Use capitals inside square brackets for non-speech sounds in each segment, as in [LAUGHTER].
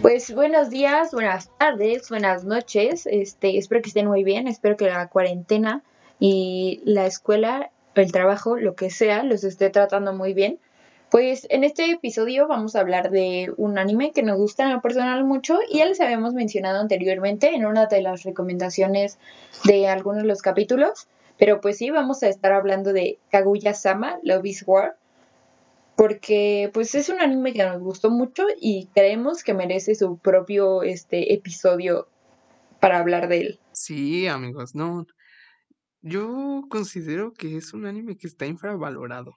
Pues buenos días, buenas tardes, buenas noches. Este, espero que estén muy bien. Espero que la cuarentena y la escuela, el trabajo, lo que sea, los esté tratando muy bien. Pues en este episodio vamos a hablar de un anime que nos gusta en lo personal mucho y ya les habíamos mencionado anteriormente en una de las recomendaciones de algunos de los capítulos. Pero pues sí, vamos a estar hablando de Kaguya-sama, Love is War porque pues es un anime que nos gustó mucho y creemos que merece su propio este episodio para hablar de él. Sí, amigos, no. Yo considero que es un anime que está infravalorado.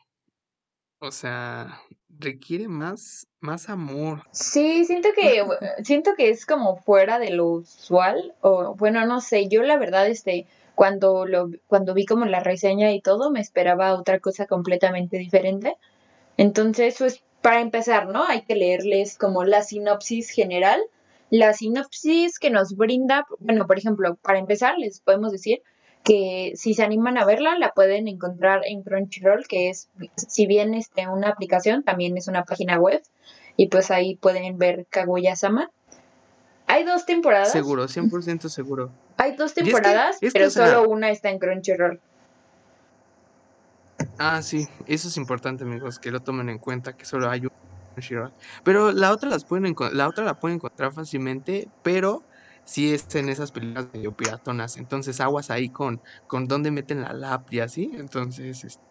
O sea, requiere más, más amor. Sí, siento que, siento que es como fuera de lo usual. O bueno, no sé, yo la verdad, este, cuando lo, cuando vi como la reseña y todo, me esperaba otra cosa completamente diferente. Entonces, pues para empezar, ¿no? Hay que leerles como la sinopsis general. La sinopsis que nos brinda, bueno, por ejemplo, para empezar, les podemos decir que si se animan a verla, la pueden encontrar en Crunchyroll, que es, si bien este, una aplicación, también es una página web, y pues ahí pueden ver Kaguya-sama. Hay dos temporadas. Seguro, 100% seguro. Hay dos temporadas, pero solo una está en Crunchyroll. Ah, sí, eso es importante, amigos, que lo tomen en cuenta, que solo hay un Pero la otra las pueden la otra la pueden encontrar fácilmente, pero sí es en esas películas medio piratonas. Entonces, aguas ahí con, con dónde meten la lap y así. Entonces, este,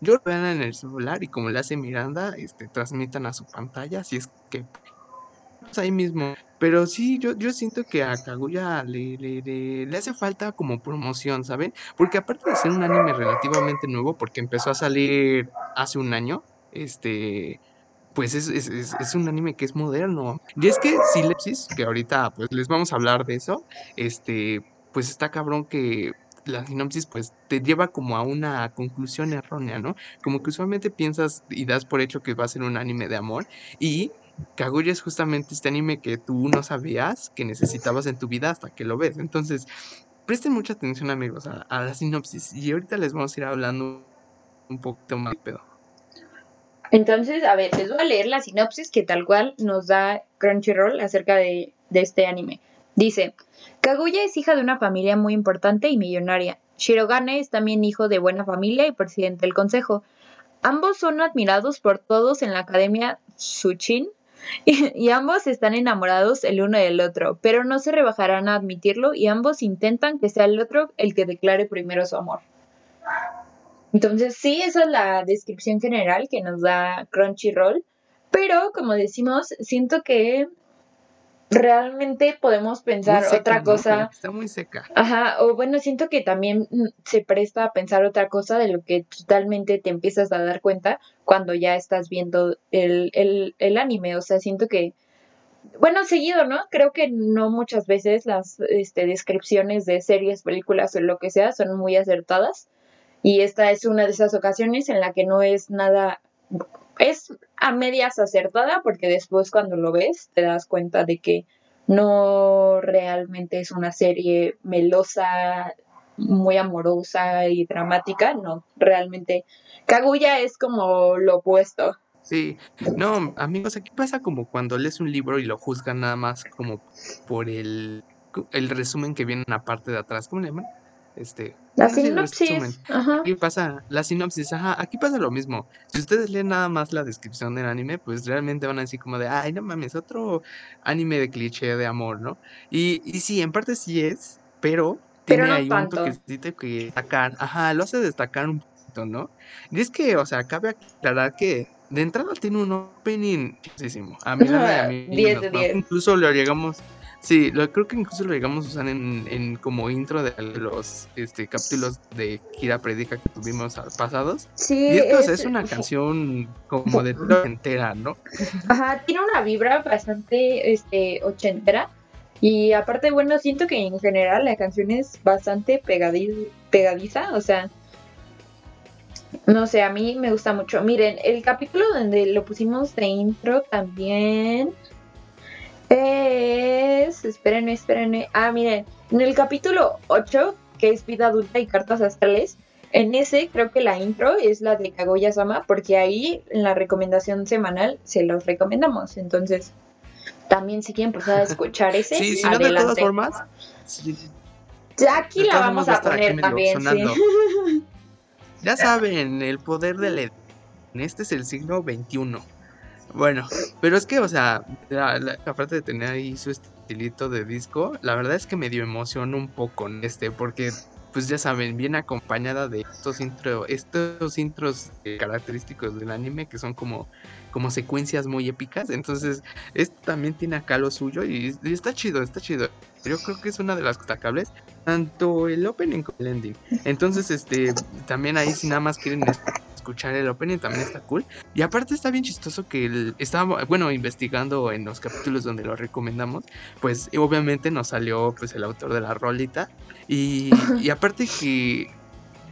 yo lo vean en el celular y como le hace Miranda, este, transmitan a su pantalla, si es que pues, ahí mismo. Pero sí, yo, yo siento que a Kaguya le, le, le, hace falta como promoción, ¿saben? Porque aparte de ser un anime relativamente nuevo, porque empezó a salir hace un año, este, pues es, es, es, un anime que es moderno. Y es que Silepsis, que ahorita pues les vamos a hablar de eso, este, pues está cabrón que la sinopsis pues te lleva como a una conclusión errónea, ¿no? Como que usualmente piensas y das por hecho que va a ser un anime de amor y Kaguya es justamente este anime que tú no sabías que necesitabas en tu vida hasta que lo ves. Entonces, presten mucha atención amigos a, la sinopsis y ahorita les vamos a ir hablando un poquito más pedo. Entonces, a ver, les voy a leer la sinopsis que tal cual nos da Crunchyroll acerca de, de este anime. Dice, Kaguya es hija de una familia muy importante y millonaria. Shirogane es también hijo de buena familia y presidente del consejo. Ambos son admirados por todos en la Academia Tsuchin [LAUGHS] y, ambos están enamorados el uno del otro, pero no se rebajarán a admitirlo y ambos intentan que sea el otro el que declare primero su amor. Entonces sí, esa es la descripción general que nos da Crunchyroll, pero como decimos, siento que realmente podemos pensar otra cosa. Está muy seca. Ajá, o bueno, siento que también mm, se presta a pensar otra cosa de lo que totalmente te empiezas a dar cuenta cuando ya estás viendo el, el, el anime. O sea, siento que, bueno, seguido, ¿no? Creo que no muchas veces las este, descripciones de series, películas o lo que sea son muy acertadas. Y esta es una de esas ocasiones en la que no es nada es a medias acertada porque después cuando lo ves te das cuenta de que no realmente es una serie melosa, muy amorosa y dramática, no, realmente Kaguya es como lo opuesto. Sí, no, amigos, aquí pasa como cuando lees un libro y lo juzgan nada más como por el, el resumen que viene en la parte de atrás, ¿cómo le llaman? Este, la sinopsis. Aquí pasa la sinopsis, ajá, aquí pasa lo mismo. Si ustedes leen nada más la descripción del anime, pues realmente van a decir como de, ay, no mames, otro anime de cliché de amor, ¿no? Y, y sí, en parte sí es, pero tiene ahí un toquecito que destacar, ajá, lo hace destacar un poquito, ¿no? Y es que, o sea, cabe aclarar que de entrada tiene un opening muchísimo. [LAUGHS] A mí, a mí, 10 de 10. incluso lo llegamos Sí, lo, creo que incluso lo llegamos a usar en, en como intro de los este, capítulos de Kira Predica que tuvimos pasados. Sí. Y es, es, una canción como de entera, ¿no? Ajá, tiene una vibra bastante este, ochentera. Y aparte, bueno, siento que en general la canción es bastante pegadiza, o sea, no sé, a mí me gusta mucho. Miren, el capítulo donde lo pusimos de intro también es. Espérenme, espérenme. Ah, miren. En el capítulo 8, que es Vida Adulta y Cartas Astrales, en ese creo que la intro es la de Kaguya-sama, porque ahí en la recomendación semanal se los recomendamos. Entonces, también si quieren pasar a [LAUGHS] escuchar ese, sí, si no, de todas formas, ya aquí la vamos a poner también. Sí. [LAUGHS] Ya saben, el poder del Este es el siglo XXI. Bueno, pero es que, o sea, aparte de tener ahí su estilito de disco, la verdad es que me dio emoción un poco en este, porque pues ya saben, viene acompañada de estos intro, estos intros eh, característicos del anime que son como, como secuencias muy épicas. Entonces, esto también tiene acá lo suyo y, está chido, está chido. Yo creo que es una de las destacables, tanto el opening como el ending. Entonces, este, también ahí si nada más quieren escuchar el opening también está cool. Y aparte está bien chistoso que el, bueno, investigando en los capítulos donde lo recomendamos, pues obviamente nos salió pues el autor de la rolita. Y aparte que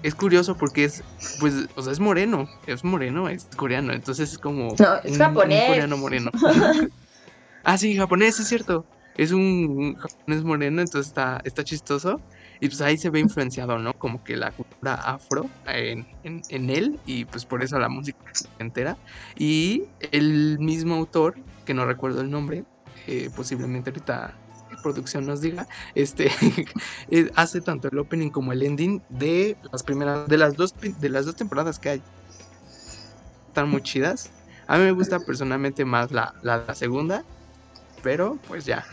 es curioso porque es, pues, o sea, es moreno, es moreno, es coreano, entonces es como... No, es japonés. coreano moreno. [LAUGHS] ah, sí, japonés, es cierto. Es un japonés moreno, entonces está, está chistoso. Y pues ahí se ve influenciado, ¿no? Como que la cultura afro en, él y pues por eso la música entera. Y el mismo autor, que no recuerdo el nombre, eh, posiblemente ahorita producción nos diga, este [LAUGHS] eh, hace tanto el opening como el ending de las primeras, de las dos, de las dos temporadas que hay. Están muy chidas. A mí me gusta personalmente más la, la segunda, pero pues ya,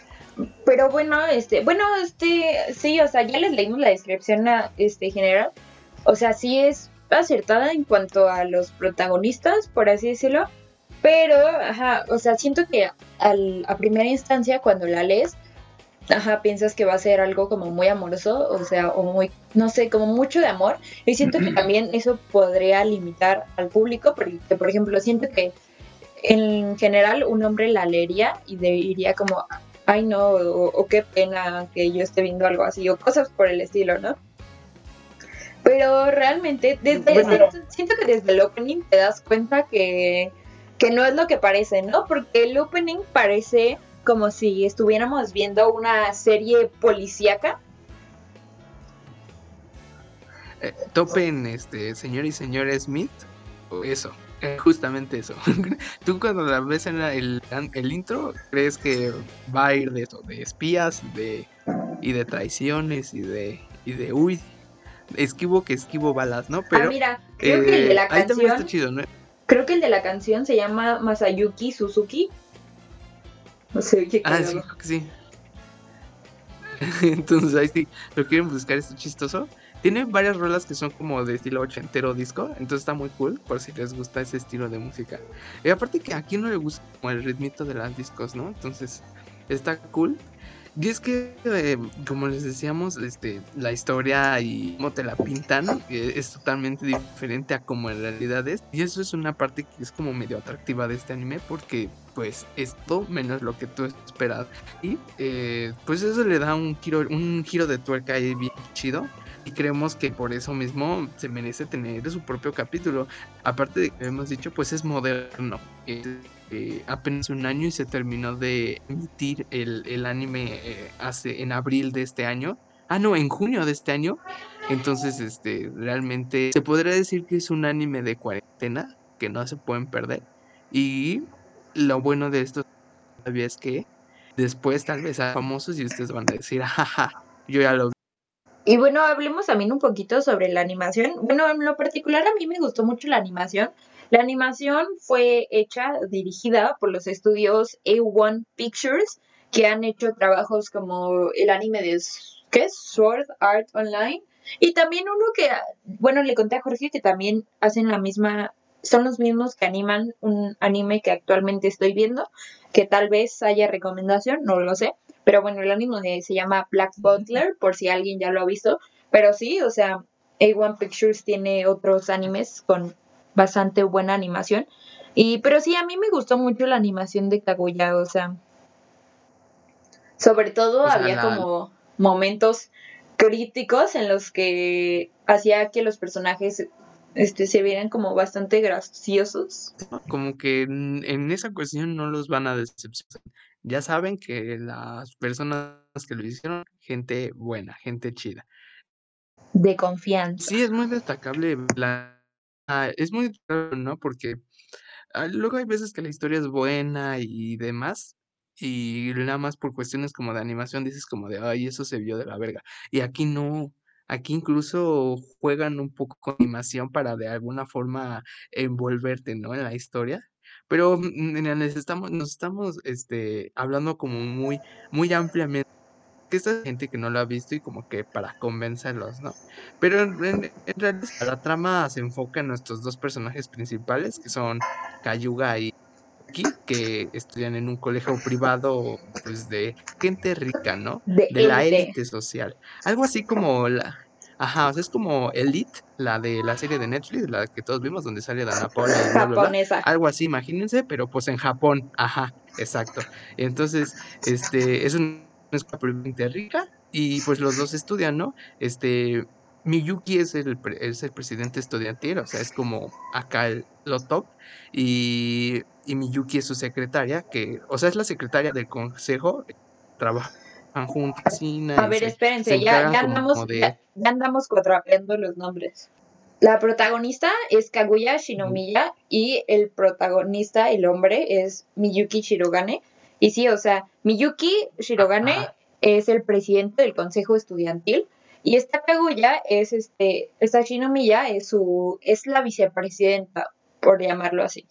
pero bueno, este, bueno, este, sí, o sea, ya les leímos la descripción este, general. O sea, sí es acertada en cuanto a los protagonistas, por así decirlo. Pero, ajá, o sea, siento que al, a primera instancia cuando la lees, ajá, piensas que va a ser algo como muy amoroso, o sea, o muy, no sé, como mucho de amor. Y siento que también eso podría limitar al público, porque, por ejemplo, siento que en general un hombre la leería y diría como, ay no, o, qué pena que yo esté viendo algo así, o cosas por el estilo, ¿no? Pero realmente, desde siento que desde el opening te das cuenta que, que no es lo que parece, ¿no? Porque el opening parece como si estuviéramos viendo una serie policíaca. Eh, topen, este, señor y señora Smith, o eso. Eh, justamente eso. [LAUGHS] Tú cuando la ves en el, el, intro, crees que va a ir de eso, de espías de, y de traiciones y de, y de uy, esquivo que esquivo balas, ¿no? Pero, ah, mira, creo que el de la eh, canción. Está chido, ¿no? Creo que el de la canción se llama Masayuki Suzuki. No sé qué Ah, sí, creo que sí. [LAUGHS] Entonces ahí sí, lo quieren buscar, esto chistoso. Tiene varias rolas que son como de estilo ochentero disco, entonces está muy cool por si les gusta ese estilo de música. Y aparte que aquí no le gusta como el ritmito de las discos, ¿no? Entonces está cool. Y es que, eh, como les decíamos, este, la historia y cómo te la pintan eh, es totalmente diferente a como en realidad es. Y eso es una parte que es como medio atractiva de este anime porque pues es todo menos lo que tú esperas. Y eh, pues eso le da un giro, un giro de tuerca ahí bien chido y creemos que por eso mismo se merece tener su propio capítulo. Aparte de que hemos dicho, pues es moderno. Eh, apenas un año y se terminó de emitir el, anime eh, hace en abril de este año. Ah, no, en junio de este año. Entonces, este, realmente se podría decir que es un anime de cuarentena que no se pueden perder. Y lo bueno de esto todavía es que después tal vez a famosos y ustedes van a decir, [LAUGHS] jaja, yo ya lo y bueno, hablemos también un poquito sobre la animación. Bueno, en lo particular a mí me gustó mucho la animación. La animación fue hecha, dirigida por los estudios A1 Pictures, que han hecho trabajos como el anime de ¿qué es? Sword Art Online. Y también uno que, bueno, le conté a Jorge que también hacen la misma, son los mismos que animan un anime que actualmente estoy viendo, que tal vez haya recomendación, no lo sé. Pero bueno, el anime se llama Black Butler, por si alguien ya lo ha visto. Pero sí, o sea, A1 Pictures tiene otros animes con bastante buena animación. Y, pero sí, a mí me gustó mucho la animación de Kaguya, o sea. Sobre todo había como momentos críticos en los que hacía que los personajes este, se vieran como bastante graciosos. Como que en esa cuestión no los van a decepcionar ya saben que las personas que lo hicieron, gente buena, gente chida. de confianza. Sí, es muy destacable la... es muy raro, ¿no? Porque ah, luego hay veces que la historia es buena y demás, y nada más por cuestiones como de animación dices como de, ay, eso se vio de la verga. Y aquí no, aquí incluso juegan un poco con animación para de alguna forma envolverte, ¿no? En la historia. Pero mm, mira, estamos, nos estamos este, hablando como muy, muy ampliamente que esta gente que no lo ha visto y como que para convencerlos, ¿no? Pero en, en- en realidad la trama se enfoca en nuestros dos personajes principales, que son Cayuga y Yuki, que estudian en un colegio privado, pues de gente rica, ¿no? De De la élite. social. Algo así como la... Ajá, o sea, es como Elite, la de la serie de Netflix, la que todos vimos, donde sale Dana Paula y bla, bla, bla. Japonesa. Algo así, imagínense, pero pues en Japón. Ajá, exacto. Entonces, este, es una escuela privada rica y pues los dos estudian, ¿no? Este, Miyuki es el, es el presidente estudiantil, o sea, es como acá el, lo top. Y, y Miyuki es su secretaria, que, o sea, es la secretaria del consejo, trabajan A y ver, se, se espérense, ya, ya andamos, de... ya, ya andamos cuatrapeando los nombres. La protagonista es Kaguya Shinomiya y el protagonista, el hombre, es Miyuki Shirogane. Y sí, o sea, Miyuki Shirogane Ajá. es el presidente del consejo estudiantil y esta Kaguya es este, esta Shinomiya es su, es la vicepresidenta, por llamarlo así.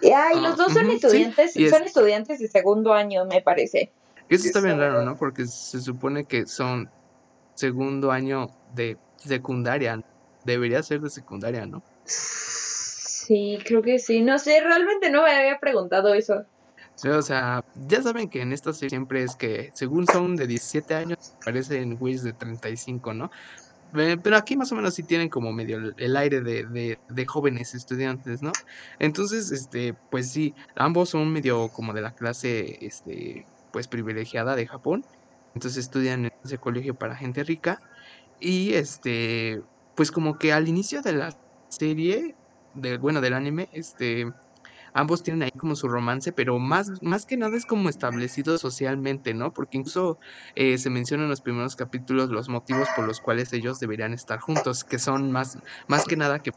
Y, ah, y los dos son estudiantes, es, son estudiantes de segundo año, me parece. eso está bien raro, ¿no? Porque se supone que son segundo año de secundaria. Debería ser de secundaria, ¿no? Sí, creo que sí. No sé, realmente no me había preguntado eso. O sea, ya saben que en esta serie siempre es que según son de 17 años, parecen güeyes de 35, ¿no? Ve- Pero aquí más o menos sí tienen como medio el, aire de, de, de jóvenes estudiantes, ¿no? Entonces, este, pues sí, ambos son medio como de la clase, este, pues privilegiada de Japón. Entonces estudian en ese colegio para gente rica. Y este, pues como que al inicio de la serie, de, bueno, del anime, este, ambos tienen ahí como su romance, pero más, más que nada es como establecido socialmente, ¿no? Porque incluso eh, se menciona en los primeros capítulos los motivos por los cuales ellos deberían estar juntos, que son más, más que nada que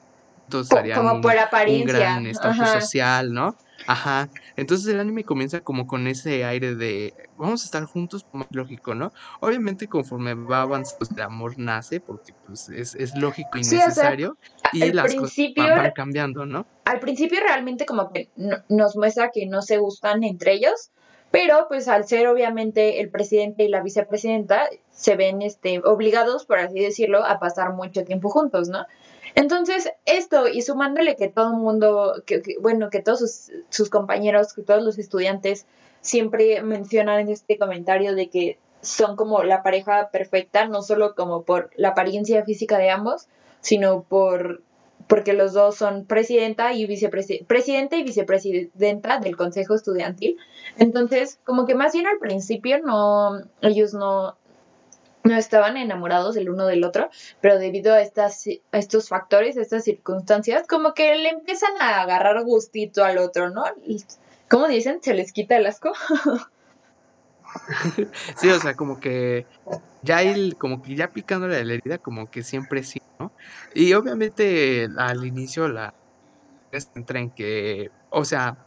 harían como por un, un apariencia. gran estatus social, ¿no? Ajá. Entonces el anime comienza como con ese aire de vamos a estar juntos, más lógico, ¿no? Obviamente conforme va avanzando, pues, el amor nace, porque pues es, es lógico y Sí, o sea, necesario, y las cosas principio, van, van cambiando, ¿no? al principio realmente como que no- nos muestra que no se gustan entre ellos, pero pues al ser obviamente el presidente y la vicepresidenta se ven este obligados, por así decirlo, a pasar mucho tiempo juntos, ¿no? Entonces, esto y sumándole que todo el mundo, que, bueno, que todos sus, sus compañeros, que todos los estudiantes siempre mencionan en este comentario de que son como la pareja perfecta, no solo como por la apariencia física de ambos, sino por porque los dos son presidenta y vicepresidenta, presidente y vicepresidenta del consejo estudiantil. Entonces, como que más bien al principio no, ellos no, no estaban enamorados el uno del otro, pero debido a estas, estos factores, a estas circunstancias, como que le empiezan a agarrar gustito al otro, ¿no? ¿Cómo dicen? ¿Se les quita el asco? [LAUGHS] Sí, o sea, como que ya el, como que ya picándole la herida, como que siempre sí, ¿no? Y obviamente al inicio la se centra en que, o sea,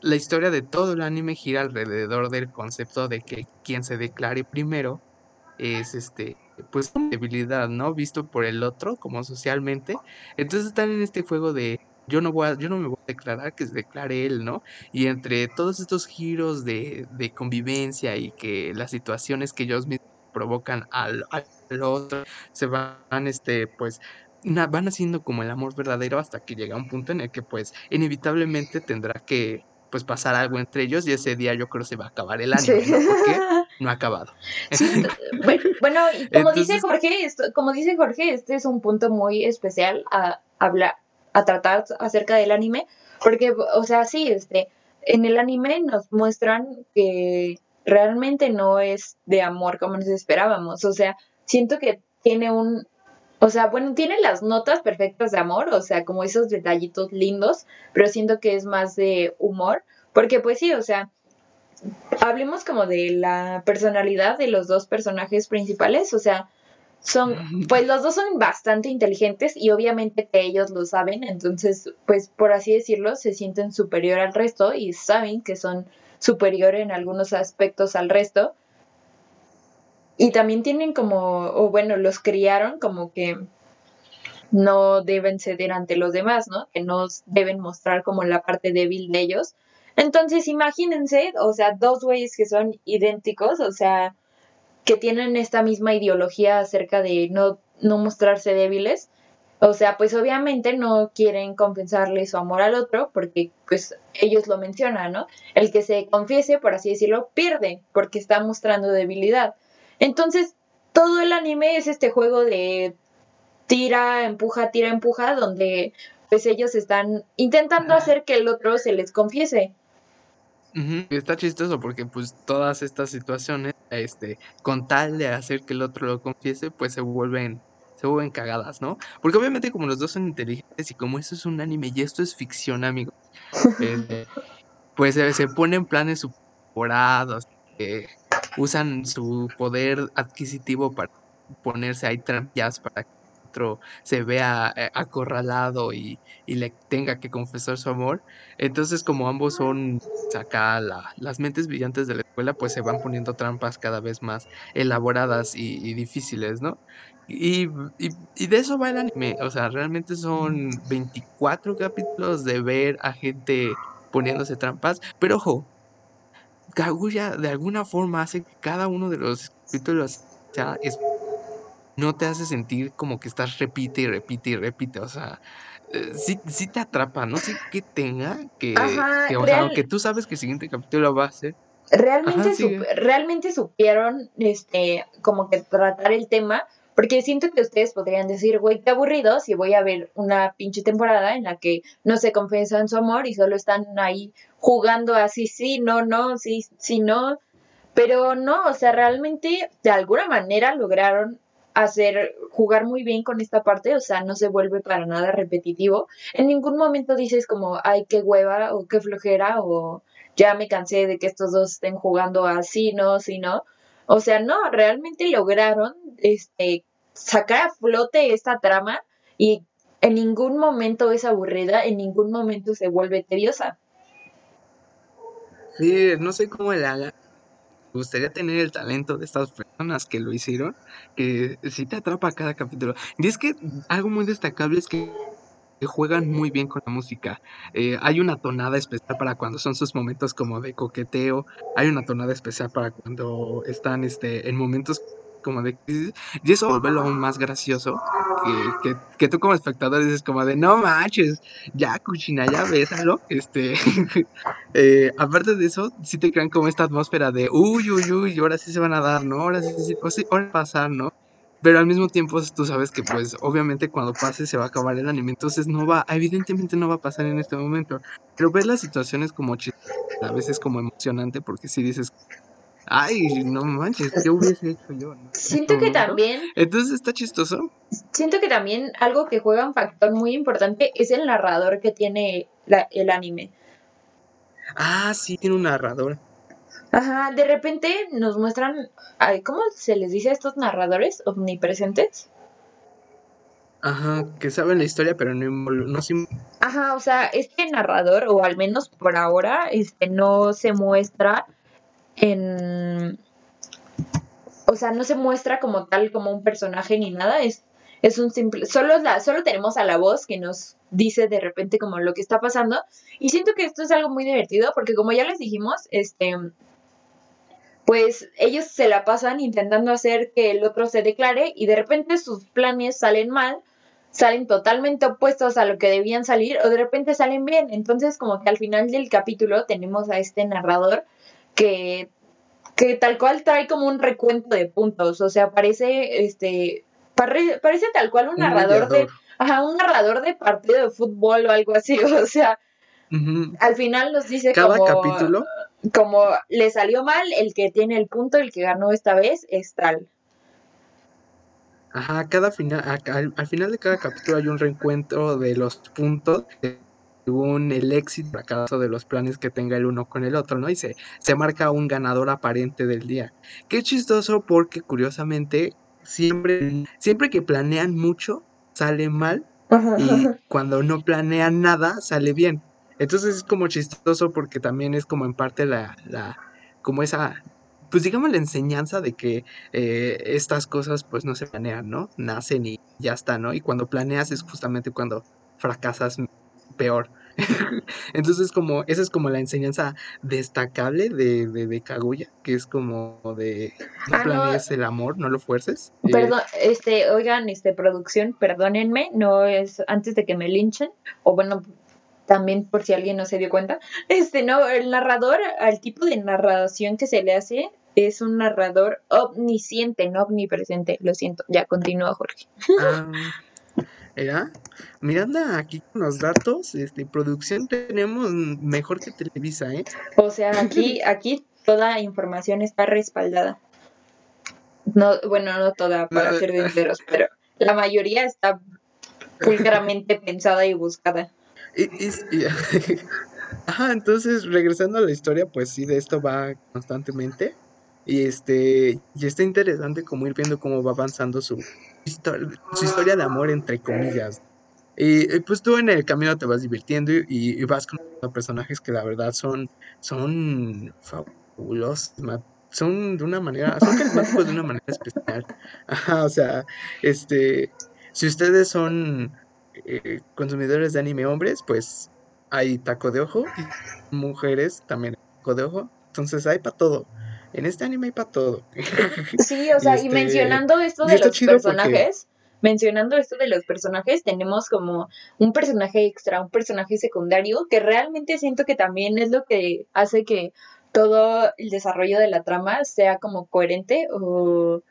la historia de todo el anime gira alrededor del concepto de que quien se declare primero es este, pues debilidad, ¿no? Visto por el otro, como socialmente. Entonces están en este juego de yo no voy a, yo no me voy a declarar, que se declare él, ¿no? Y entre todos estos giros de, de convivencia y que las situaciones que ellos mismos provocan al, al otro, se van, este, pues, na- van haciendo como el amor verdadero hasta que llega un punto en el que, pues, inevitablemente tendrá que, pues, pasar algo entre ellos y ese día yo creo se va a acabar el anime, [LAUGHS] Sí. ¿no? No ha acabado. Sí, [LAUGHS] bueno, y como dice Jorge, esto, como dice Jorge, este es un punto muy especial a hablar, a tratar acerca del anime, porque, o sea, sí, este, en el anime nos muestran que realmente no es de amor como nos esperábamos, o sea, siento que tiene un, o sea, bueno, tiene las notas perfectas de amor, o sea, como esos detallitos lindos, pero siento que es más de humor, porque pues sí, o sea, hablemos como de la personalidad de los dos personajes principales, o sea, son, pues los dos son bastante inteligentes y obviamente que ellos lo saben, entonces, pues por así decirlo, se sienten superior al resto y saben que son superior en algunos aspectos al resto. Y también tienen como, o bueno, los criaron como que no deben ceder ante los demás, ¿no? Que no deben mostrar como la parte débil de ellos. Entonces, imagínense, o sea, dos güeyes que son idénticos, o sea, que tienen esta misma ideología acerca de no, no mostrarse débiles. O sea, pues obviamente no quieren compensarle su amor al otro porque pues ellos lo mencionan, ¿no? El que se confiese, por así decirlo, pierde porque está mostrando debilidad. Entonces, todo el anime es este juego de tira, empuja, tira, empuja, donde pues ellos están intentando hacer que el otro se les confiese. Está chistoso porque pues todas estas situaciones, este, con tal de hacer que el otro lo confiese, pues se vuelven, se vuelven cagadas, ¿no? Porque obviamente como los dos son inteligentes y como eso es un anime y esto es ficción, amigos, este, [LAUGHS] pues se, ponen planes superados, que usan su poder adquisitivo para ponerse ahí trampas para que se vea eh, acorralado y, le tenga que confesar su amor. Entonces, como ambos son acá las mentes brillantes de la escuela, pues se van poniendo trampas cada vez más elaboradas y, difíciles, ¿no? Y, de eso va el anime. O sea, realmente son 24 capítulos de ver a gente poniéndose trampas. Pero ojo, Kaguya de alguna forma hace que cada uno de los capítulos sea es no te hace sentir como que estás repite y repite y repite, o sea, eh, sí, te atrapa, no sé qué tenga, que, que o sea, aunque tú sabes que el siguiente capítulo va a ser... Realmente, realmente supieron, este, como que tratar el tema, porque siento que ustedes podrían decir, güey, qué aburrido si voy a ver una pinche temporada en la que no se confiesan su amor y solo están ahí jugando así, sí, no, no, sí, sí, no. Pero no, o sea, realmente de alguna manera lograron hacer, jugar muy bien con esta parte, o sea, no se vuelve para nada repetitivo. En ningún momento dices como, ay, qué hueva o qué flojera o ya me cansé de que estos dos estén jugando así, no, así, no. O sea, no, realmente lograron este, sacar a flote esta trama y en ningún momento es aburrida, en ningún momento se vuelve tediosa. Sí, no sé cómo la gustaría tener el talento de estas personas que lo hicieron, que sí te atrapa cada capítulo. Y es que algo muy destacable es que juegan muy bien con la música. Eh, hay una tonada especial para cuando son sus momentos como de coqueteo. Hay una tonada especial para cuando están este, en momentos como de y eso vuelve aún más gracioso que, que, tú como espectador dices como de no manches ya cuchina ya bésalo este [LAUGHS] eh, aparte de eso sí te crean como esta atmósfera de uy uy uy ahora sí se van a dar no ahora sí, sí, sí ahora pasar no pero al mismo tiempo tú sabes que pues obviamente cuando pase se va a acabar el anime entonces no va evidentemente no va a pasar en este momento. Pero ver las situaciones como a veces como emocionante porque si dices Ay, no manches, ¿qué hubiese hecho yo? Siento que también. Entonces está chistoso. Siento que también algo que juega un factor muy importante es el narrador que tiene el anime. Ah, sí, tiene un narrador. Ajá, de repente nos muestran. ¿Cómo se les dice a estos narradores omnipresentes? Ajá, que saben la historia, pero no, no Ajá, o sea, este narrador, o al menos por ahora, este no se muestra en... O sea, no se muestra como tal, como un personaje ni nada, es, es un simple... Solo, la, solo tenemos a la voz que nos dice de repente como lo que está pasando. Y siento que esto es algo muy divertido porque como ya les dijimos, este pues ellos se la pasan intentando hacer que el otro se declare y de repente sus planes salen mal, salen totalmente opuestos a lo que debían salir o de repente salen bien. Entonces como que al final del capítulo tenemos a este narrador que, que tal cual trae como un recuento de puntos, o sea, parece, este, parece tal cual un, narrador de, ajá, un narrador de partido de fútbol o algo así, [LAUGHS] o sea, al final nos dice Cada capítulo como le salió mal, el que tiene el punto, el que ganó esta vez es tal. Ajá, cada final, al, final de cada capítulo hay un reencuentro de los puntos según el éxito fracaso de los planes que tenga el uno con el otro, ¿no? Y se, se marca un ganador aparente del día. Qué chistoso porque curiosamente siempre, siempre que planean mucho, sale mal. Y cuando no planean nada, sale bien. Entonces es como chistoso porque también es como en parte la, la como esa, pues digamos la enseñanza de que eh, estas cosas pues no se planean, ¿no? Nacen y ya está, ¿no? Y cuando planeas es justamente cuando fracasas peor. [LAUGHS] Entonces, como, esa es como la enseñanza destacable de, de, Kaguya, que es como de no ah, planees el amor, no lo fuerces. Eh, Perdón, este, oigan, este, producción, perdónenme, no es antes de que me linchen, o bueno, también por si alguien no se dio cuenta, este, no, el narrador, al tipo de narración que se le hace, es un narrador omnisciente, no omnipresente, lo siento, ya continúa Jorge. Ah, ¿Era? Mirando aquí con los datos, este, producción tenemos mejor que Televisa, ¿eh? O sea, aquí, [LAUGHS] aquí toda información está respaldada. No, bueno, no toda para ser enteros, [LAUGHS] pero la mayoría está pulcramente pensada y buscada. [LAUGHS] Ajá, entonces regresando a la historia, pues sí, de esto va constantemente. Y este, y está interesante como ir viendo cómo va avanzando su, su historia de amor, entre comillas. Y, pues tú en el camino te vas divirtiendo y, vas con personajes que la verdad son, son fabulosos, son de una manera, son carismáticos de una manera especial. [LAUGHS] Ajá, o sea, este, si ustedes son eh, consumidores de anime hombres, pues hay taco de ojo y mujeres también taco de ojo. Entonces hay para todo en este anime hay para todo. [LAUGHS] Sí, o sea, y, este, mencionando esto de los personajes, mencionando esto de los personajes, tenemos como un personaje extra, un personaje secundario, que realmente siento que también es lo que hace que todo el desarrollo de la trama sea como coherente o,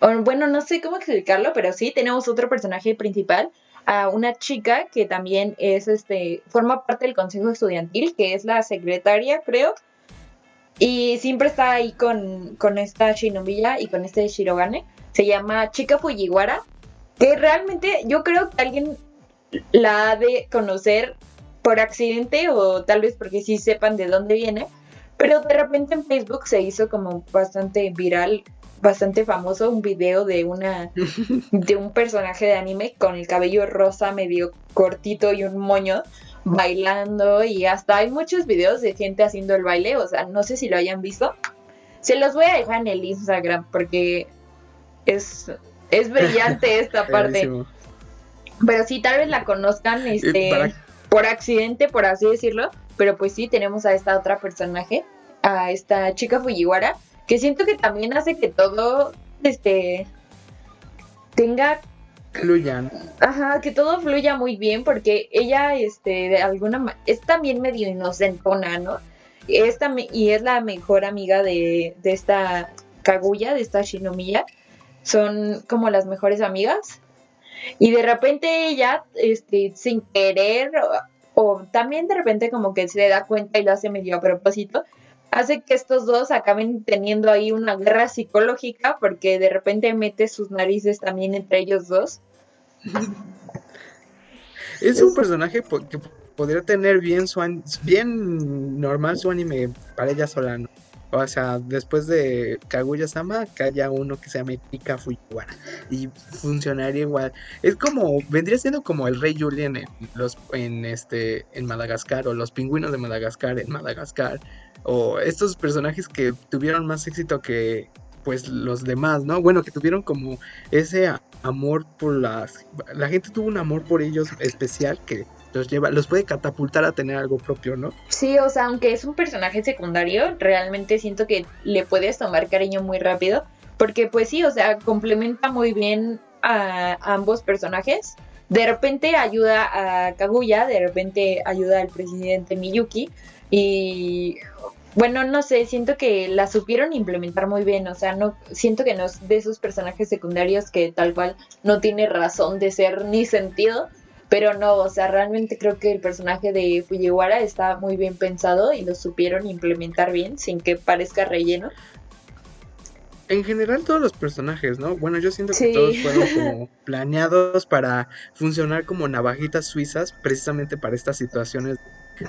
o bueno, no sé cómo explicarlo, pero sí tenemos otro personaje principal a una chica que también es este forma parte del consejo estudiantil, que es la secretaria, creo, y siempre está ahí con, esta Shinomiya y con este Shirogane. Se llama Chica Fujiwara. Que realmente yo creo que alguien la ha de conocer por accidente o tal vez porque sí sepan de dónde viene. Pero de repente en Facebook se hizo como bastante viral, bastante famoso un video de una [LAUGHS] de un personaje de anime con el cabello rosa medio cortito y un moño bailando y hasta hay muchos videos de gente haciendo el baile, o sea, no sé si lo hayan visto. Se los voy a dejar en el Instagram porque es, es brillante [LAUGHS] esta parte. Pero sí, tal vez la conozcan este, por accidente, por así decirlo. Pero pues sí, tenemos a esta otra personaje, a esta chica Fujiwara, que siento que también hace que todo este tenga fluyan. Ajá, que todo fluya muy bien porque ella, este, de alguna manera, es también medio inocentona, ¿no? Es y es la mejor amiga de, de esta Kaguya, de esta Shinomiya. Son como las mejores amigas. Y de repente ella, este, sin querer, o también de repente como que se da cuenta y lo hace medio a propósito, hace que estos dos acaben teniendo ahí una guerra psicológica porque de repente mete sus narices también entre ellos dos. [LAUGHS] Es un personaje que podría tener bien su bien normal su anime para ella sola, O sea, después de Kaguya-sama, que haya uno que se llame Pika Fujiwara. Y funcionaría igual. Es como, vendría siendo como el Rey Julien en, los, en, este, en Madagascar, o los pingüinos de Madagascar en Madagascar. O estos personajes que tuvieron más éxito que pues los demás, ¿no? Bueno, que tuvieron como ese amor por las... La gente tuvo un amor por ellos especial que los lleva, los puede catapultar a tener algo propio, ¿no? Sí, o sea, aunque es un personaje secundario, realmente siento que le puedes tomar cariño muy rápido, porque pues sí, o sea, complementa muy bien a, ambos personajes. De repente ayuda a Kaguya, de repente ayuda al presidente Miyuki y bueno, no sé, siento que la supieron implementar muy bien, o sea, no siento que no es de esos personajes secundarios que tal cual no tiene razón de ser ni sentido, pero no, o sea, realmente creo que el personaje de Fujiwara está muy bien pensado y lo supieron implementar bien sin que parezca relleno. En general todos los personajes, ¿no? Bueno, yo siento que todos fueron [LAUGHS] como planeados para funcionar como navajitas suizas precisamente para estas situaciones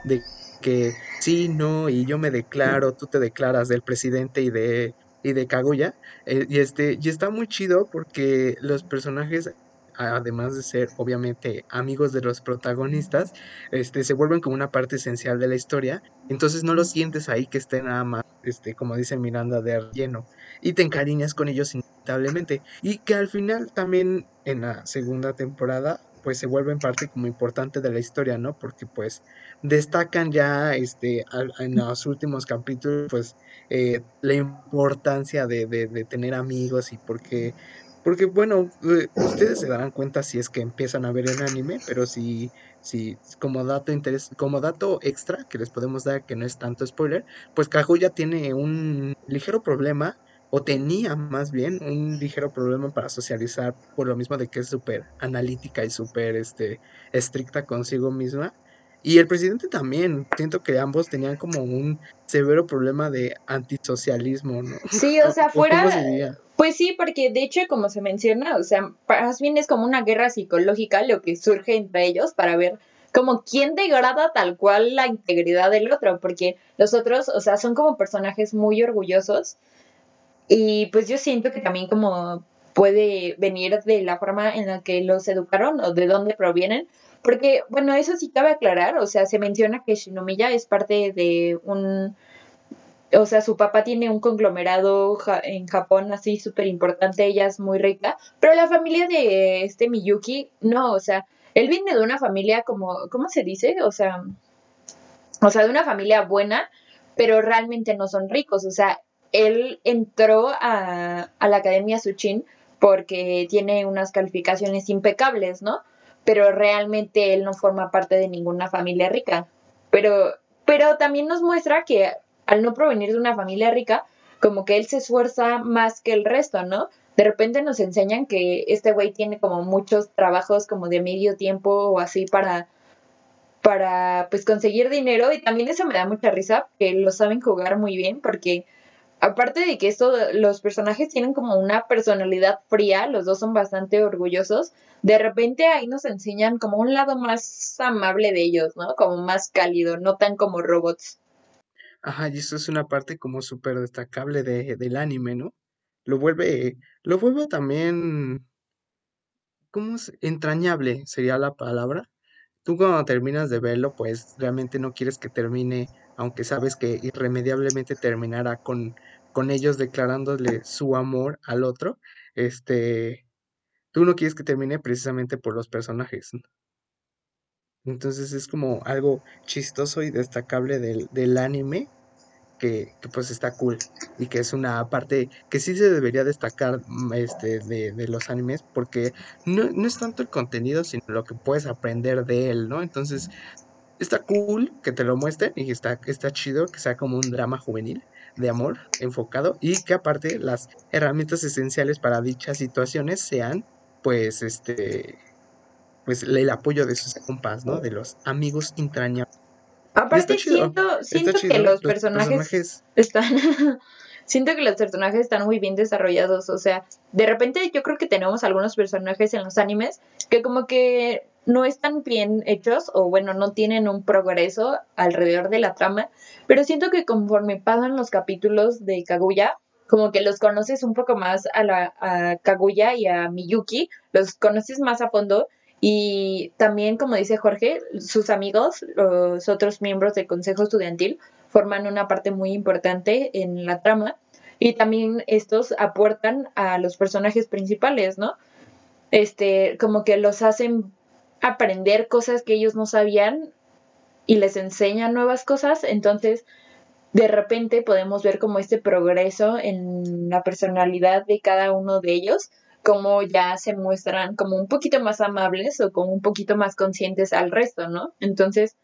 de que sí, no, y yo me declaro, tú te declaras del presidente y de y de Kaguya. eh, y este, y está muy chido porque los personajes, además de ser obviamente amigos de los protagonistas, este, se vuelven como una parte esencial de la historia. Entonces no lo sientes ahí que esté nada más, este, como dice Miranda, de relleno. Y te encariñas con ellos inevitablemente. Y que al final también en la segunda temporada pues se vuelven parte como importante de la historia, ¿no? Porque pues destacan ya este, en los últimos capítulos pues eh, la importancia de, de- de tener amigos y porque, porque bueno, eh, ustedes se darán cuenta si es que empiezan a ver el anime, pero si, si como dato interes- como dato extra que les podemos dar que no es tanto spoiler, pues Kaguya tiene un ligero problema o tenía más bien un ligero problema para socializar por lo mismo de que es súper analítica y súper este, estricta consigo misma. Y el presidente también, siento que ambos tenían como un severo problema de antisocialismo, ¿no? Sí, o sea, fuera, pues sí, porque de hecho, como se menciona, o sea, más bien es como una guerra psicológica lo que surge entre ellos para ver como quién degrada tal cual la integridad del otro, porque los otros, o sea, son como personajes muy orgullosos y pues yo siento que también como puede venir de la forma en la que los educaron o de dónde provienen, porque bueno, eso sí cabe aclarar, o sea, se menciona que Shinomiya es parte de un o sea, su papá tiene un conglomerado en Japón así súper importante, ella es muy rica, pero la familia de este Miyuki, no, o sea, él viene de una familia como, ¿cómo se dice? O sea, o sea, de una familia buena, pero realmente no son ricos, o sea, él entró a, a la Academia Tsuchin porque tiene unas calificaciones impecables, ¿no? Pero realmente él no forma parte de ninguna familia rica. Pero, pero también nos muestra que al no provenir de una familia rica, como que él se esfuerza más que el resto, ¿no? De repente nos enseñan que este güey tiene como muchos trabajos como de medio tiempo o así para, para pues conseguir dinero y también eso me da mucha risa, que lo saben jugar muy bien porque aparte de que esto, los personajes tienen como una personalidad fría, los dos son bastante orgullosos, de repente ahí nos enseñan como un lado más amable de ellos, ¿no? Como más cálido, no tan como robots. Ajá, y eso es una parte como súper destacable de, del anime, ¿no? Lo vuelve, lo vuelve también, ¿cómo es? Entrañable sería la palabra. Tú cuando terminas de verlo, pues realmente no quieres que termine, aunque sabes que irremediablemente terminará con, con ellos declarándole su amor al otro. Este, tú no quieres que termine precisamente por los personajes. Entonces es como algo chistoso y destacable del, del anime que, que, pues está cool y que es una parte que sí se debería destacar mm, este, de, de los animes porque no, no, es tanto el contenido sino lo que puedes aprender de él, ¿no? Entonces está cool que te lo muestren y está, está chido que sea como un drama juvenil de amor enfocado y que aparte las herramientas esenciales para dichas situaciones sean pues este pues el apoyo de sus compas, ¿no? De los amigos entrañables. Aparte siento, siento que los, los personajes, personajes, están [LAUGHS] siento que los personajes están muy bien desarrollados, o sea, de repente yo creo que tenemos algunos personajes en los animes que como que no están bien hechos o bueno, no tienen un progreso alrededor de la trama, pero siento que conforme pasan los capítulos de Kaguya, como que los conoces un poco más a, la, a Kaguya y a Miyuki, los conoces más a fondo y también, como dice Jorge, sus amigos, los otros miembros del Consejo Estudiantil, forman una parte muy importante en la trama. Y también estos aportan a los personajes principales, ¿no? Este, como que los hacen aprender cosas que ellos no sabían y les enseñan nuevas cosas. Entonces, de repente podemos ver como este progreso en la personalidad de cada uno de ellos como ya se muestran como un poquito más amables o como un poquito más conscientes al resto, ¿no? Entonces,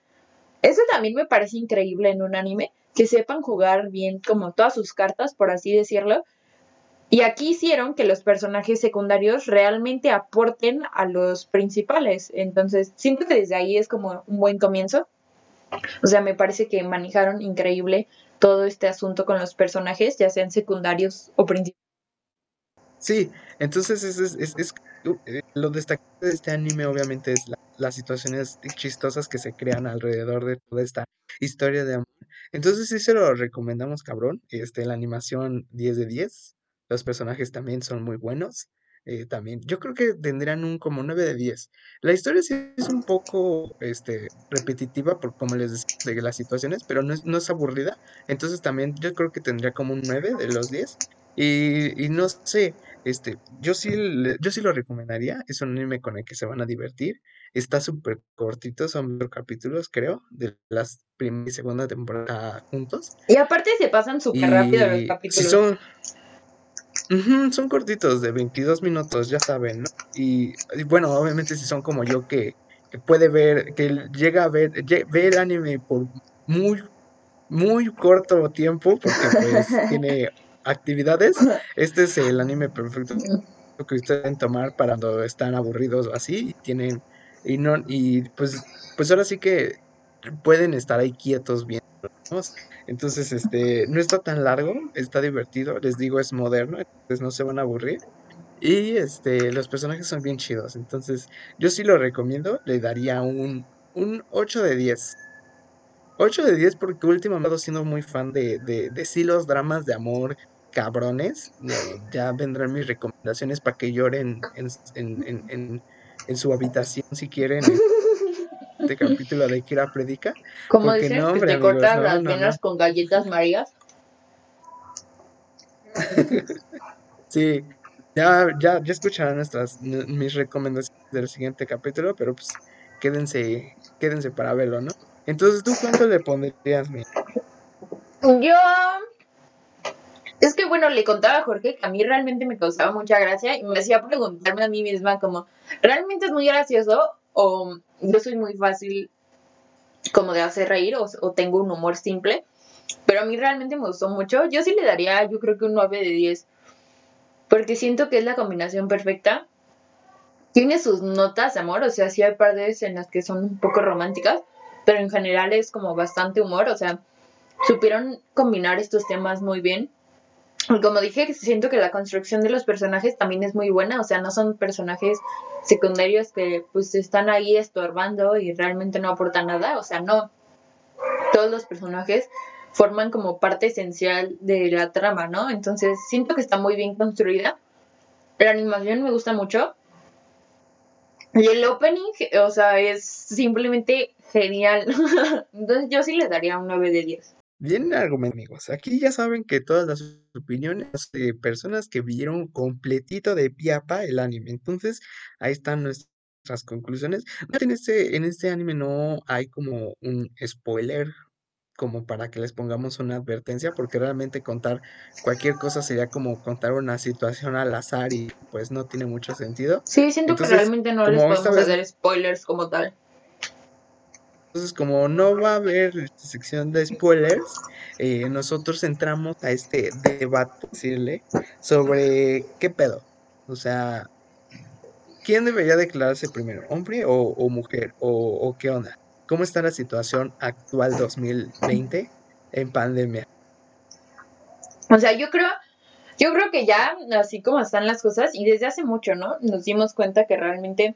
eso también me parece increíble en un anime, que sepan jugar bien como todas sus cartas, por así decirlo. Y aquí hicieron que los personajes secundarios realmente aporten a los principales. Entonces, siento que desde ahí es como un buen comienzo. O sea, me parece que manejaron increíble todo este asunto con los personajes, ya sean secundarios o principales. Sí, entonces es, es, es, es lo destacado de este anime obviamente es la, las situaciones chistosas que se crean alrededor de toda esta historia de amor Entonces sí se lo recomendamos, cabrón. Este, la animación 10 de 10. Los personajes también son muy buenos. Eh, también, yo creo que tendrían un como 9 de 10. La historia sí es un poco este, repetitiva, por como les decía, de las situaciones, pero no es, no es aburrida. Entonces también yo creo que tendría como un 9 de los 10. Y, y no sé, este, yo sí, yo sí lo recomendaría. Es un anime con el que se van a divertir. Está súper cortito, son dos capítulos, creo, de las primera y segunda temporada juntos. Y aparte se pasan súper rápido los capítulos. son, son cortitos, de 22 minutos, ya saben, ¿no? Y, bueno, obviamente si son como yo que, puede ver, que llega a ver, ve el anime por muy, muy corto tiempo, porque pues [LAUGHS] tiene actividades, este es el anime perfecto que ustedes pueden tomar para cuando están aburridos o así, y tienen, y no, y pues, pues ahora sí que pueden estar ahí quietos viendo, Entonces, este, no está tan largo, está divertido, les digo, es moderno, entonces no se van a aburrir. Y este, los personajes son bien chidos, entonces yo sí lo recomiendo, le daría un, un 8 de 10. 8 de 10 porque últimamente he siendo muy fan de, de, de sí los dramas de amor cabrones. ya vendrán mis recomendaciones para que lloren en, en, en, en, su habitación si quieren. Este capítulo de Kira Predica. Como dices, no, que te cortan las venas con galletas marías. [LAUGHS] sí, ya, ya, ya escucharán nuestras, mis recomendaciones del siguiente capítulo, pero pues quédense, quédense para verlo, ¿no? Entonces, ¿tú cuánto le pondrías, mi? Yo. Es que bueno, le contaba a Jorge que a mí realmente me causaba mucha gracia y me hacía preguntarme a mí misma como, ¿realmente es muy gracioso o yo soy muy fácil como de hacer reír o, o, tengo un humor simple? Pero a mí realmente me gustó mucho. Yo sí le daría, yo creo que un 9 de 10 porque siento que es la combinación perfecta. Tiene sus notas de amor, o sea, sí hay partes en las que son un poco románticas, pero en general es como bastante humor, o sea, supieron combinar estos temas muy bien. Como dije, siento que la construcción de los personajes también es muy buena, o sea, no son personajes secundarios que pues están ahí estorbando y realmente no aportan nada, o sea, no. Todos los personajes forman como parte esencial de la trama, ¿no? Entonces siento que está muy bien construida. La animación me gusta mucho. Y el opening, o sea, es simplemente genial. [LAUGHS] Entonces yo sí le daría un 9 de 10. Bien argumento, amigos. Aquí ya saben que todas las opiniones de personas que vieron completito de piapa el anime. Entonces, ahí están nuestras conclusiones. En este, en este anime no hay como un spoiler como para que les pongamos una advertencia, porque realmente contar cualquier cosa sería como contar una situación al azar y pues no tiene mucho sentido. Sí, siento que realmente no les podemos hacer spoilers como tal. Entonces, como no va a haber sección de spoilers, eh, nosotros entramos a este debate, decirle, sobre qué pedo. O sea, ¿quién debería declararse primero, hombre o, mujer? O, ¿O qué onda? ¿Cómo está la situación actual 2020 en pandemia? O sea, yo creo, yo creo que ya así como están las cosas y desde hace mucho, ¿no? Nos dimos cuenta que realmente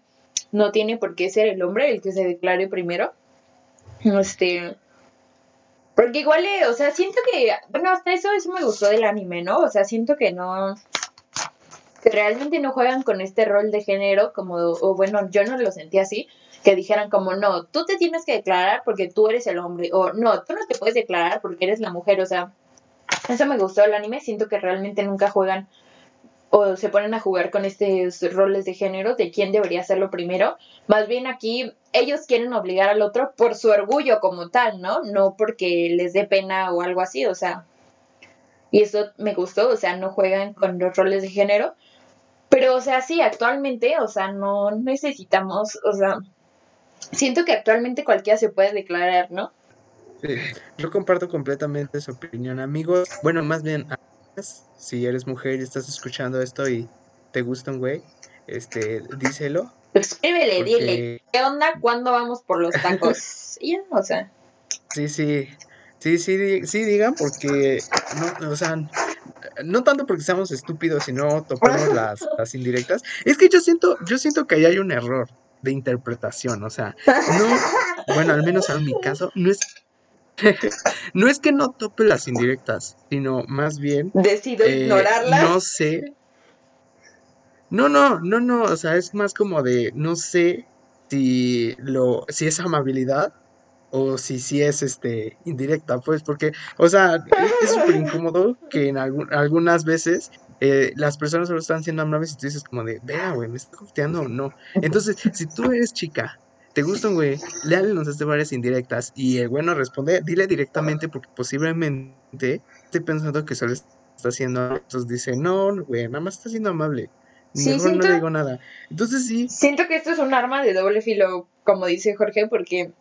no tiene por qué ser el hombre el que se declare primero. Este, porque igual, eh, o sea, siento que, bueno, hasta eso, eso me gustó del anime, ¿no? O sea, siento que no, que realmente no juegan con este rol de género, como, o bueno, yo no lo sentí así, que dijeran como, no, tú te tienes que declarar porque tú eres el hombre, o no, tú no te puedes declarar porque eres la mujer, o sea, eso me gustó el anime, siento que realmente nunca juegan o se ponen a jugar con estos roles de género de quién debería hacerlo primero. Más bien aquí ellos quieren obligar al otro por su orgullo como tal, ¿no? No porque les dé pena o algo así, o sea. Y eso me gustó, o sea, no juegan con los roles de género. Pero, o sea, sí, actualmente, o sea, no necesitamos, o sea, siento que actualmente cualquiera se puede declarar, ¿no? Sí, yo comparto completamente su opinión, amigos. Bueno, más bien, si eres mujer y estás escuchando esto y te gusta un güey, este, díselo. Escríbele, dile, ¿qué onda? ¿Cuándo vamos por los tacos? [LAUGHS] y o sea. Sí, sí, sí, sí, sí, digan, porque, no, o sea, no tanto porque seamos estúpidos, sino topamos las, las indirectas. Es que yo siento, yo siento que ahí hay un error de interpretación, o sea, no, bueno, al menos en mi caso, no es, [LAUGHS] no es que no tope las indirectas, sino más bien... Decido eh, ignorarlas. No sé. No, no, no, no, o sea, es más como de, no sé si lo, si es amabilidad o si, si es este indirecta, pues, porque, o sea, es- es súper incómodo que en algún- algunas veces eh, las personas solo están siendo amables y tú dices como de, vea, güey, me está costeando o no. Entonces, si tú eres chica, te gusta un güey, nos hace varias indirectas y el güey no responde, dile directamente porque posiblemente esté pensando que solo está haciendo, entonces dice, no, güey, nada más está siendo amable. Sí, Mejor siento- no le digo nada. Entonces sí, Siento que esto es un arma de doble filo, como dice Jorge, porque,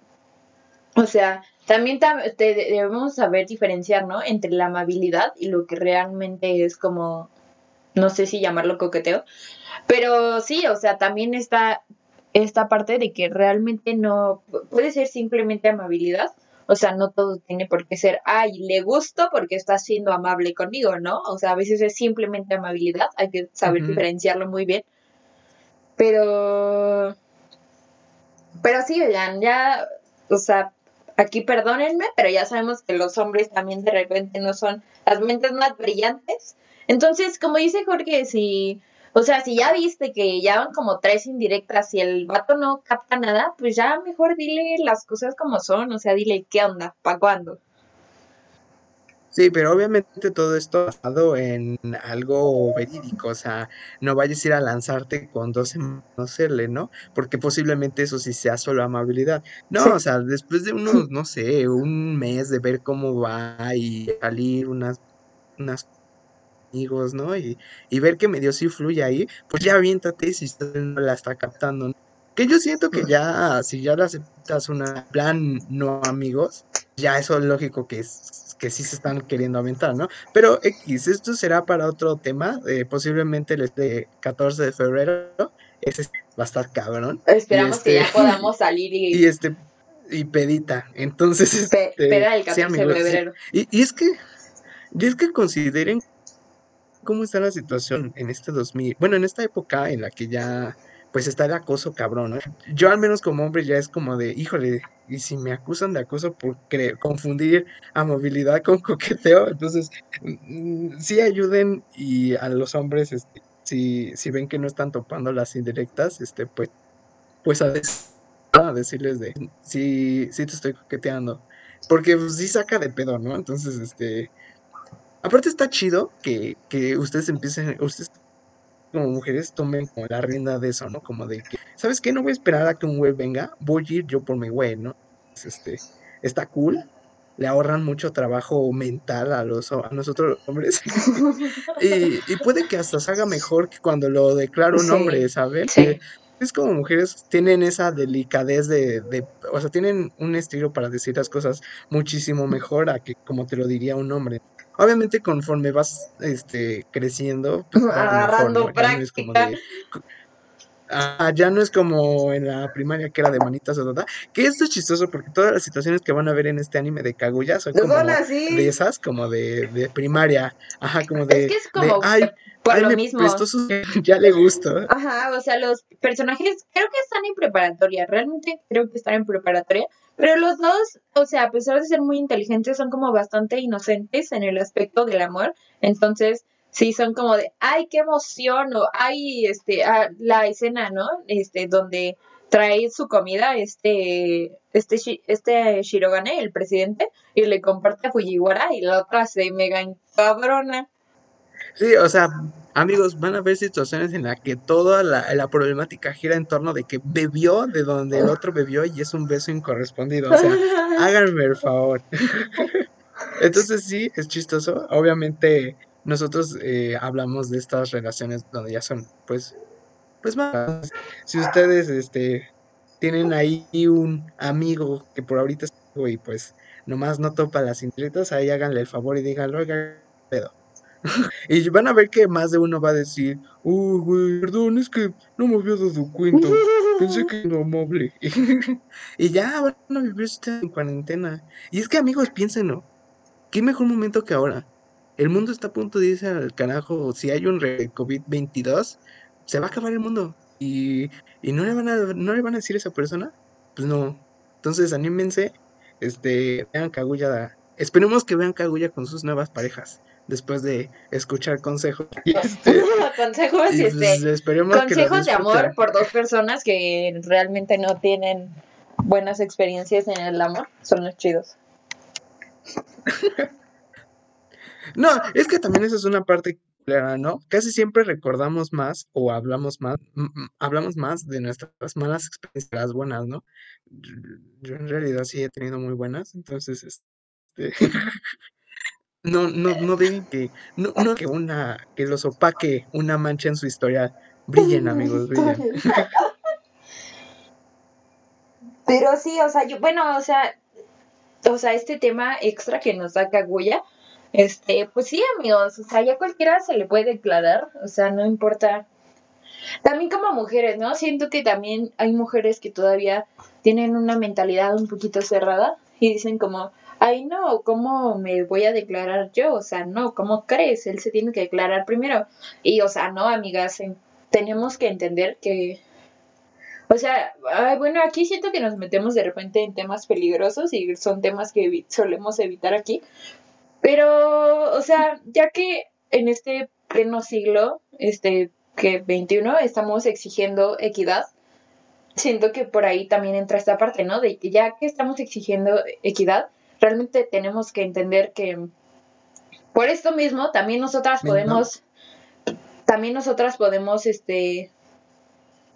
o sea, también tam- te- debemos saber diferenciar, ¿no? Entre la amabilidad y lo que realmente es como, no sé si llamarlo coqueteo, pero sí, o sea, también está esta parte de que realmente no, puede ser simplemente amabilidad, o sea, no todo tiene por qué ser, ay, le gusto porque está siendo amable conmigo, ¿no? O sea, a veces es simplemente amabilidad, hay que saber diferenciarlo muy bien. Pero. Pero sí, oigan, ya. O sea, aquí perdónenme, pero ya sabemos que los hombres también de repente no son las mentes más brillantes. Entonces, como dice Jorge, si. O sea, si ya viste que ya van como tres indirectas y el vato no capta nada, pues ya mejor dile las cosas como son. O sea, dile qué onda, para cuándo. Sí, pero obviamente todo esto basado en algo verídico, o sea, no vayas a ir a lanzarte con dos de conocerle, ¿no? Porque posiblemente eso sí sea solo amabilidad. No, o sea, después de unos, no sé, un mes de ver cómo va y salir unas, unas amigos, ¿no? Y, y ver que medio sí fluye ahí, pues ya aviéntate si usted no la está captando, ¿no? Que yo siento que ya, si ya le aceptas una plan no amigos, ya eso es lógico que es que sí se están queriendo aventar, ¿no? Pero X, esto será para otro tema, eh, posiblemente el este 14 de febrero, ese va a estar cabrón. Esperamos que este- ya [LAUGHS] podamos salir y, Y este, y pedita, entonces, pe- este, peda el sí, 14 amigos, de sí. febrero. Y, y es que, y es que consideren cómo está la situación en este 2000, bueno, en esta época en la que ya, pues está el acoso cabrón, ¿no? Yo al menos como hombre ya es como de, híjole, y si me acusan de acoso por confundir amabilidad con [LAUGHS] coqueteo, entonces mm, sí ayuden y a los hombres, este, si, si ven que no están topando las indirectas, este, pues, pues a, a decirles de, sí, sí te estoy coqueteando, porque pues, sí saca de pedo, ¿no? Entonces, este, aparte está chido que, que ustedes empiecen, ustedes como mujeres tomen como la rienda de eso, ¿no? Como de que, ¿sabes qué? No voy a esperar a que un güey venga, voy a ir yo por mi güey, ¿no? Este, está cool, le ahorran mucho trabajo mental a los a nosotros los hombres [LAUGHS] y, y puede que hasta salga mejor que cuando lo declara un Sí, hombre, ¿saben? sí. Es como mujeres tienen esa delicadez de, de, o sea, tienen un estilo para decir las cosas muchísimo mejor a que como te lo diría un hombre. Obviamente conforme vas este creciendo, pues, [LAUGHS] Agarrando ¿no? Ya no es como práctica. Ah, ya no es como en la primaria que era de manitas o. Que esto es chistoso porque todas las situaciones que van a ver en este anime de Kaguya son No como son de esas, como de, de primaria. Ajá, como de, Es que es de, como ay, por ay, lo me mismo. su... [LAUGHS] ya le gusto. Ajá, o sea, los personajes creo que están en preparatoria, realmente creo que están en preparatoria, pero los dos, o sea, a pesar de ser muy inteligentes, son como bastante inocentes en el aspecto del amor, entonces sí son como de, ay, qué emoción, o ay, este, ah, la escena, ¿no? Este, donde trae su comida, este, este, este Shirogane, el presidente, y le comparte a Fujiwara, y la otra se mega encabrona. Sí, o sea, amigos, van a haber situaciones en las que toda la, la problemática gira en torno de que bebió de donde el otro bebió y es un beso incorrespondido. O sea, [LAUGHS] háganme el favor. [LAUGHS] Entonces sí, es chistoso. Obviamente nosotros eh, hablamos de estas relaciones donde ya son, pues, pues más. Si ustedes, este, tienen ahí un amigo que por ahorita y pues nomás no topa las indirectas, ahí háganle el favor y díganlo, oiga, pedo. [LAUGHS] Y van a ver que más de uno va a decir, uy, güey, perdón, es que no me había dado cuenta. Pensé que era amable. [LAUGHS] y ya van a vivir en cuarentena. Y es que, amigos, piénsenlo. ¿Qué mejor momento que ahora? El mundo está a punto de irse al carajo. Si hay un re- COVID-22, se va a acabar el mundo. Y, y no, le van a, no le van a decir a esa persona, pues no. Entonces, anímense este, vean Kaguya, esperemos que vean Kaguya con sus nuevas parejas después de escuchar consejos. [LAUGHS] Este, [LAUGHS] consejos, y pues, este, consejos de amor por dos personas que realmente no tienen buenas experiencias en el amor, son los chidos. [LAUGHS] no, es que también esa es una parte ¿no? Casi siempre recordamos más o hablamos más, hablamos más de nuestras malas experiencias, las buenas, ¿no? Yo, en realidad sí he tenido muy buenas, entonces, este, no, no, no ven que, no, no que una, que los opaque una mancha en su historia. Brillen, amigos, [LAUGHS] brillen. [LAUGHS] Pero sí, o sea, yo, bueno, o sea, o sea, este tema extra que nos da Kaguya, este, pues sí, amigos, o sea, ya cualquiera se le puede declarar, o sea, no importa. También como mujeres, ¿no? Siento que también hay mujeres que todavía tienen una mentalidad un poquito cerrada y dicen como, ay no, ¿cómo me voy a declarar yo? O sea, no, ¿cómo crees? Él se tiene que declarar primero. Y, o sea, no, amigas, tenemos que entender que, o sea, ay, bueno, aquí siento que nos metemos de repente en temas peligrosos y son temas que solemos evitar aquí, pero, o sea, ya que en este pleno siglo, este que 21, estamos exigiendo equidad, siento que por ahí también entra esta parte, ¿no? De que ya que estamos exigiendo equidad, realmente tenemos que entender que por esto mismo también nosotras podemos, también nosotras podemos, este,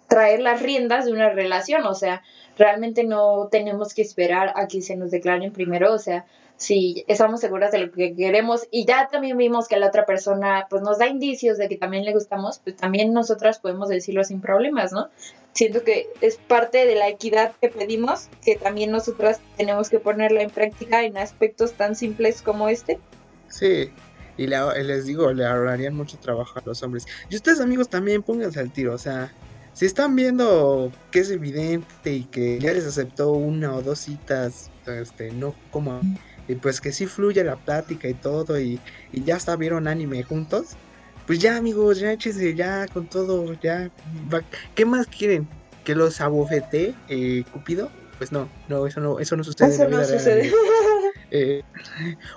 traer las riendas de una relación, o sea, realmente no tenemos que esperar a que se nos declaren primero, o sea, si estamos seguras de lo que queremos y ya también vimos que la otra persona pues nos da indicios de que también le gustamos, pues también nosotras podemos decirlo sin problemas, ¿no? Siento que es parte de la equidad que pedimos, que también nosotras tenemos que ponerla en práctica en aspectos tan simples como este. Sí, y les digo, le ahorrarían mucho trabajo a los hombres. Y ustedes amigos también pónganse al tiro, o sea, si están viendo que es evidente y que ya les aceptó una o dos citas, este, no como y pues que sí fluye la plática y todo y, ya hasta vieron anime juntos, pues ya amigos, ya échese ya con todo, ya, ¿qué más quieren? ¿Que los abofete eh, Cupido? Pues no, no, eso no, eso no sucede en la vida Real, eh,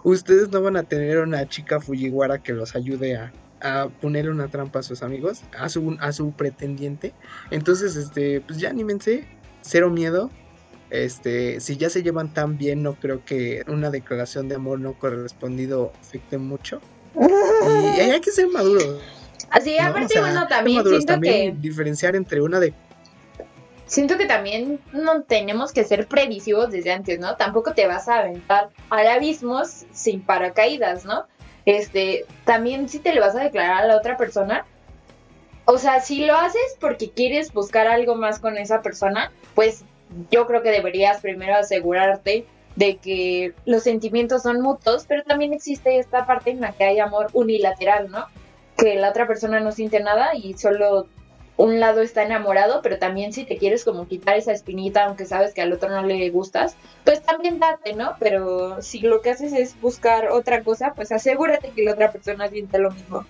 ustedes no van a tener una chica Fujiwara que los ayude a, a ponerle una trampa a sus amigos, a su, a su pretendiente. Entonces, este, pues ya anímense, cero miedo, este, si ya se llevan tan bien, no creo que una declaración de amor no correspondido afecte mucho. Y hay que ser maduros. Así, aparte, bueno, también siento que. Diferenciar entre una de. Siento que también no tenemos que ser previsivos desde antes, ¿no? Tampoco te vas a aventar al abismo sin paracaídas, ¿no? Este, también si te le vas a declarar a la otra persona, o sea, si lo haces porque quieres buscar algo más con esa persona, pues yo creo que deberías primero asegurarte de que los sentimientos son mutuos, pero también existe esta parte en la que hay amor unilateral, ¿no? Que la otra persona no siente nada y solo un lado está enamorado, pero también si te quieres como quitar esa espinita, aunque sabes que al otro no le gustas, pues también date, ¿no? Pero si lo que haces es buscar otra cosa, pues asegúrate que la otra persona siente lo mismo.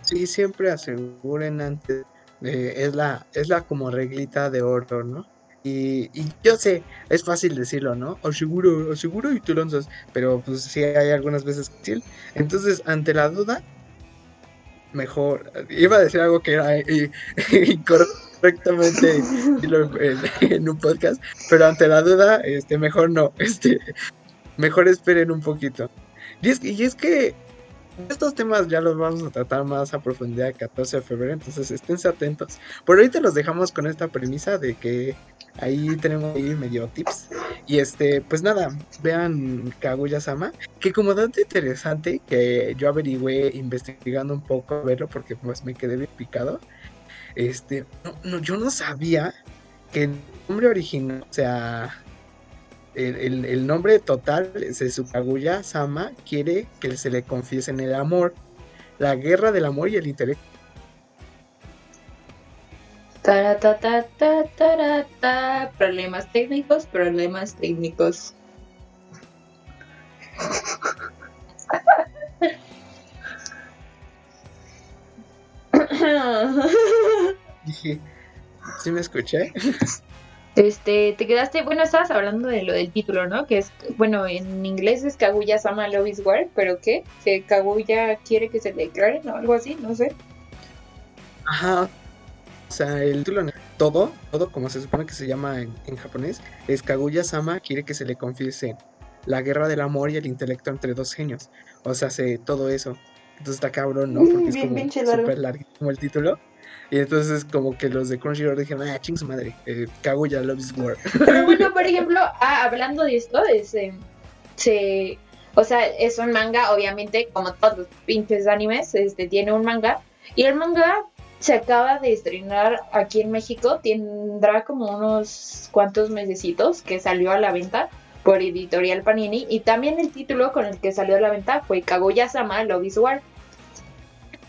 Sí, siempre aseguren antes eh, es, la, es la como reglita de oro, ¿no? Y, yo sé, es fácil decirlo, ¿no? O seguro, o seguro y tú lanzas, pero pues sí hay algunas veces que Entonces, ante la duda, mejor. Iba a decir algo que era [LAUGHS] incorrectamente en, en, un podcast, pero ante la duda, este, mejor no, [LAUGHS] este, mejor esperen un poquito. Y es, y es que estos temas ya los vamos a tratar más a profundidad el 14 de febrero, entonces esténse atentos. Por ahorita los dejamos con esta premisa de que ahí tenemos ahí medio tips. Y este, pues nada, vean Kaguya-sama, que como dato interesante, que yo averigüé investigando un poco a verlo porque pues me quedé bien picado. Este, no, yo no sabía que el nombre original, o sea, el, nombre total de su Kaguya Sama quiere que se le confiesen el amor, la guerra del amor y el intelecto. Problemas técnicos, problemas técnicos. [LAUGHS] Dije, ¿sí me escuché? [LAUGHS] Este, te quedaste, bueno, estabas hablando de lo del título, ¿no? Que es, bueno, en inglés es Kaguya Sama Love is War, pero ¿qué? Que Kaguya quiere que se le declare, ¿no? Algo así, no sé. Ajá. O sea, el título, todo, todo como se supone que se llama en, en japonés, es Kaguya Sama quiere que se le confiese la guerra del amor y el intelecto entre dos genios. O sea, hace todo eso. Entonces está cabrón, ¿no? Porque es como súper larguísimo el título. Y entonces como que los de Crunchyroll dijeron, ah, ching madre, eh, Kaguya Loves War. [LAUGHS] Bueno, por ejemplo, ah, hablando de esto, es, eh, se, o sea, es un manga, obviamente, como todos los pinches animes, este, tiene un manga. Y el manga se acaba de estrenar aquí en México, tendrá como unos cuantos mesecitos que salió a la venta por Editorial Panini. Y también el título con el que salió a la venta fue Kaguya-sama Love War.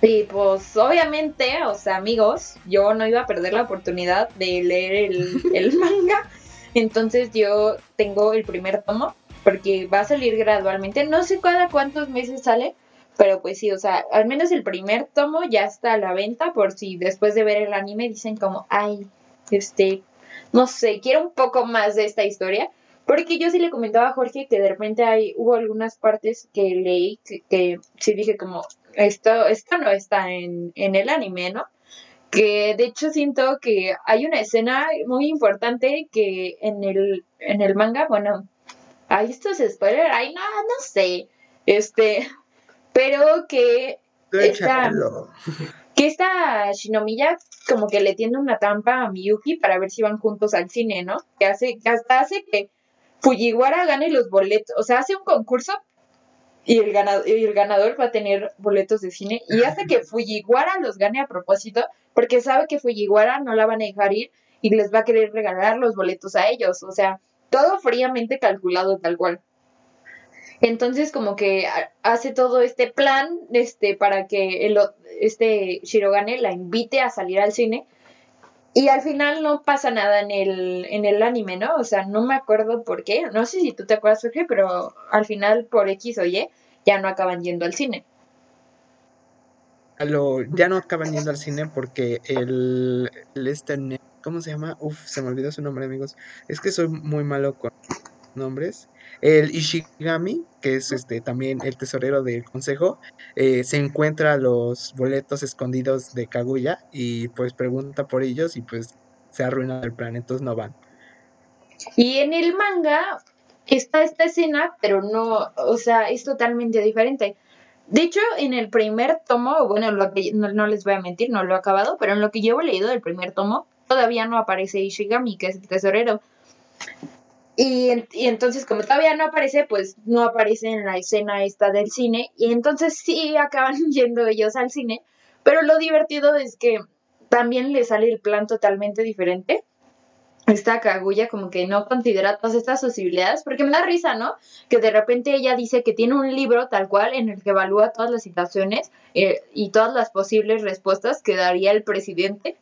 Y pues obviamente, o sea, amigos, yo no iba a perder la oportunidad de leer [LAUGHS] el, manga. Entonces yo tengo el primer tomo, porque va a salir gradualmente. No sé cada cuántos meses sale, pero pues sí, o sea, al menos el primer tomo ya está a la venta por si después de ver el anime dicen como, ay, este, no sé, quiero un poco más de esta historia. Porque yo sí le comentaba a Jorge que de repente hay, hubo algunas partes que leí que sí dije como, esto, esto no está en, el anime, ¿no? Que de hecho siento que hay una escena muy importante que en el, en el manga, bueno, hay estos spoilers, ay no, no sé, este, pero que esta, que esta Shinomiya como que le tiene una trampa a Miyuki para ver si van juntos al cine, ¿no? Que hace, que hasta hace que Fujiwara gane los boletos, o sea, hace un concurso y el, ganador, el ganador va a tener boletos de cine y hace que Fujiwara los gane a propósito porque sabe que Fujiwara no la van a dejar ir y les va a querer regalar los boletos a ellos, o sea, todo fríamente calculado tal cual. Entonces como que hace todo este plan este para que el, este Shirogane la invite a salir al cine y al final no pasa nada en el, en el anime, ¿no? O sea, no me acuerdo por qué. No sé si tú te acuerdas, Jorge, pero al final, por X o Y, ya no acaban yendo al cine. Lo, ya no acaban yendo al cine porque el, este, ¿cómo se llama? Uf, se me olvidó su nombre, amigos. Es que soy muy malo con nombres. El Ishigami, que es este también el tesorero del consejo, eh, se encuentra los boletos escondidos de Kaguya y pues pregunta por ellos y pues se arruina el plan, entonces no van. Y en el manga está esta escena, pero no, o sea, es totalmente diferente. De hecho, en el primer tomo, bueno, lo que, no, no, les voy a mentir, no lo he acabado, pero en lo que yo he leído del primer tomo, todavía no aparece Ishigami, que es el tesorero. Y, entonces, como todavía no aparece, pues no aparece en la escena esta del cine. Y entonces sí acaban [LAUGHS] yendo ellos al cine. Pero lo divertido es que también le sale el plan totalmente diferente. Esta Kaguya como que no considera todas estas posibilidades, porque me da risa, ¿no? Que de repente ella dice que tiene un libro tal cual en el que evalúa todas las situaciones eh, y todas las posibles respuestas que daría el presidente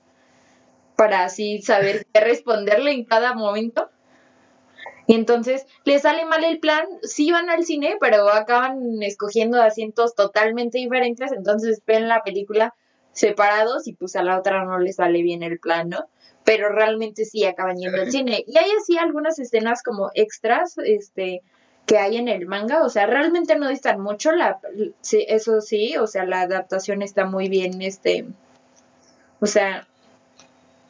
para así saber qué [LAUGHS] responderle en cada momento. Y entonces les sale mal el plan, sí van al cine, pero acaban escogiendo asientos totalmente diferentes, entonces ven la película separados y pues a la otra no les sale bien el plan, ¿no? Pero realmente sí acaban yendo al cine. Y hay así algunas escenas como extras, este, que hay en el manga, o sea, realmente no distan mucho, la, eso sí, o sea, la adaptación está muy bien, este, o sea,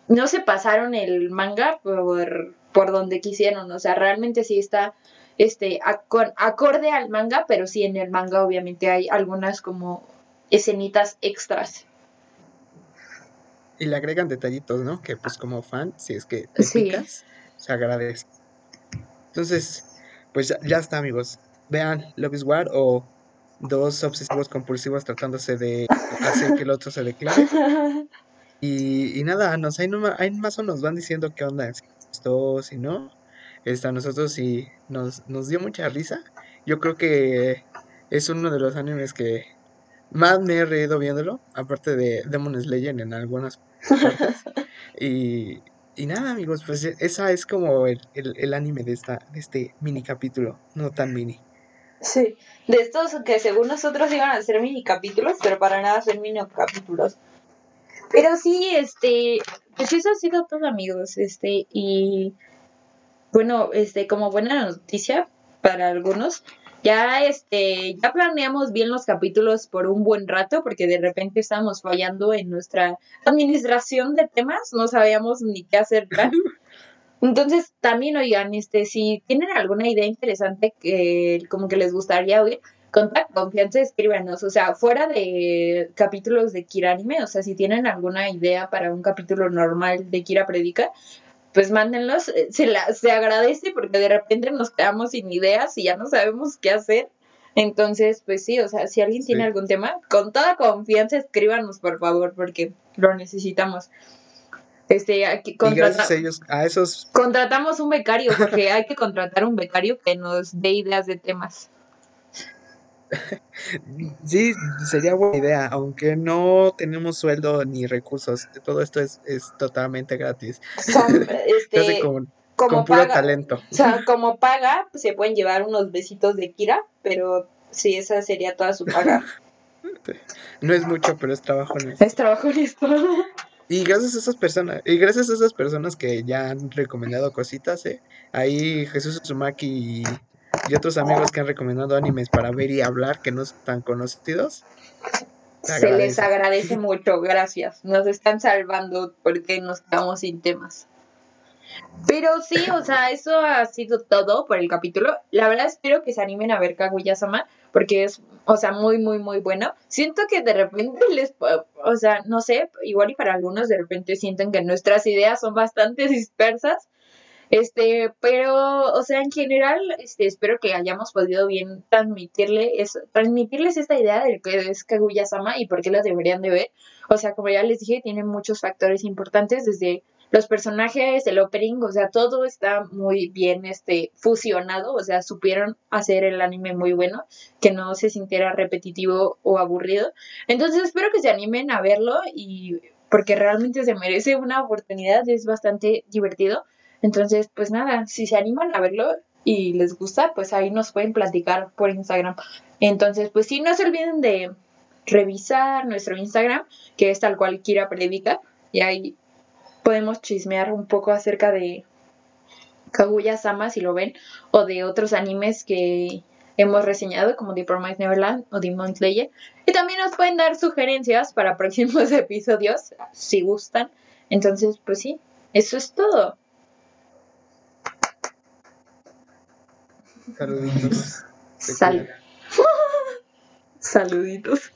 no se pasaron el manga por por donde quisieron, o sea, realmente sí está este acorde al manga, pero sí en el manga obviamente hay algunas como escenitas extras. Y le agregan detallitos, ¿no? Que pues como fan, si es que te se agradece. Entonces, pues ya, está, amigos. Vean Love is War o dos obsesivos compulsivos tratándose de hacer que el otro se declare. [LAUGHS] Y, y nada, nos, hay, hay más o nos van diciendo qué onda si no. Está nosotros y nos, nos dio mucha risa. Yo creo que es uno de los animes que más me he reído viéndolo, aparte de Demon Slayer en algunas partes. [LAUGHS] y, y nada, amigos, pues e, esa es como el, el, anime de, esta, de este mini capítulo, no tan mini. Sí, de estos que según nosotros iban a ser mini capítulos, pero para nada son mini capítulos. Pero sí, este, pues eso ha sido todo, amigos. Este, y bueno, este, como buena noticia para algunos, ya este, ya planeamos bien los capítulos por un buen rato, porque de repente estábamos fallando en nuestra administración de temas, no sabíamos ni qué hacer. [LAUGHS] Entonces, también oigan, este, si tienen alguna idea interesante que como que les gustaría oír, con confianza escríbanos, o sea, fuera de capítulos de Kira Anime, o sea, si tienen alguna idea para un capítulo normal de Kira Predica, pues mándenlos, eh, se, la, se agradece porque de repente nos quedamos sin ideas y ya no sabemos qué hacer. Entonces, pues sí, o sea, si alguien tiene algún tema, con toda confianza escríbanos, por favor, porque lo necesitamos. Este, aquí gracias a ellos, a esos... Contratamos un becario, porque hay que contratar un becario que nos dé ideas de temas. [LAUGHS] Sí, sería buena idea, aunque no tenemos sueldo ni recursos, todo esto es, es totalmente gratis. [LAUGHS] este, con, como puro talento. O sea, como paga, pues, se pueden llevar unos besitos de Kira, pero sí, esa sería toda su paga. [LAUGHS] No es mucho, pero es trabajo honesto. Es trabajo honesto. Y gracias a esas personas, y gracias a esas personas que ya han recomendado cositas, ¿eh? Ahí Jesús Uzumaki y y otros amigos que han recomendado animes para ver y hablar que no están conocidos. Se les agradece mucho, gracias. Nos están salvando porque nos quedamos sin temas. Pero sí, o sea, eso ha sido todo por el capítulo. La verdad espero que se animen a ver Kaguya-sama porque es, o sea, muy, muy, muy bueno. Siento que de repente les, o sea, no sé, igual y para algunos de repente sienten que nuestras ideas son bastante [LAUGHS] dispersas este, pero, o sea, en general, este, espero que hayamos podido bien transmitirle es, transmitirles esta idea de que es Kaguya-sama y por qué las deberían de ver. O sea, como ya les dije, tiene muchos factores importantes, desde los personajes, el opening, o sea, todo está muy bien este, fusionado, o sea, supieron hacer el anime muy bueno, que no se sintiera repetitivo o aburrido. Entonces, espero que se animen a verlo y porque realmente se merece una oportunidad, es bastante divertido. Entonces, pues nada, si se animan a verlo y les gusta, pues ahí nos pueden platicar por Instagram. Entonces, pues sí, no se olviden de revisar nuestro Instagram, que es tal cual Kira Predica, y ahí podemos chismear un poco acerca de Kaguya Sama, si lo ven, o de otros animes que hemos reseñado, como The Promised Neverland o Demon Slayer. Y también nos pueden dar sugerencias para [LAUGHS] próximos episodios, si gustan. Entonces, pues sí, eso es todo. Saluditos. Sal. [LAUGHS] Saluditos.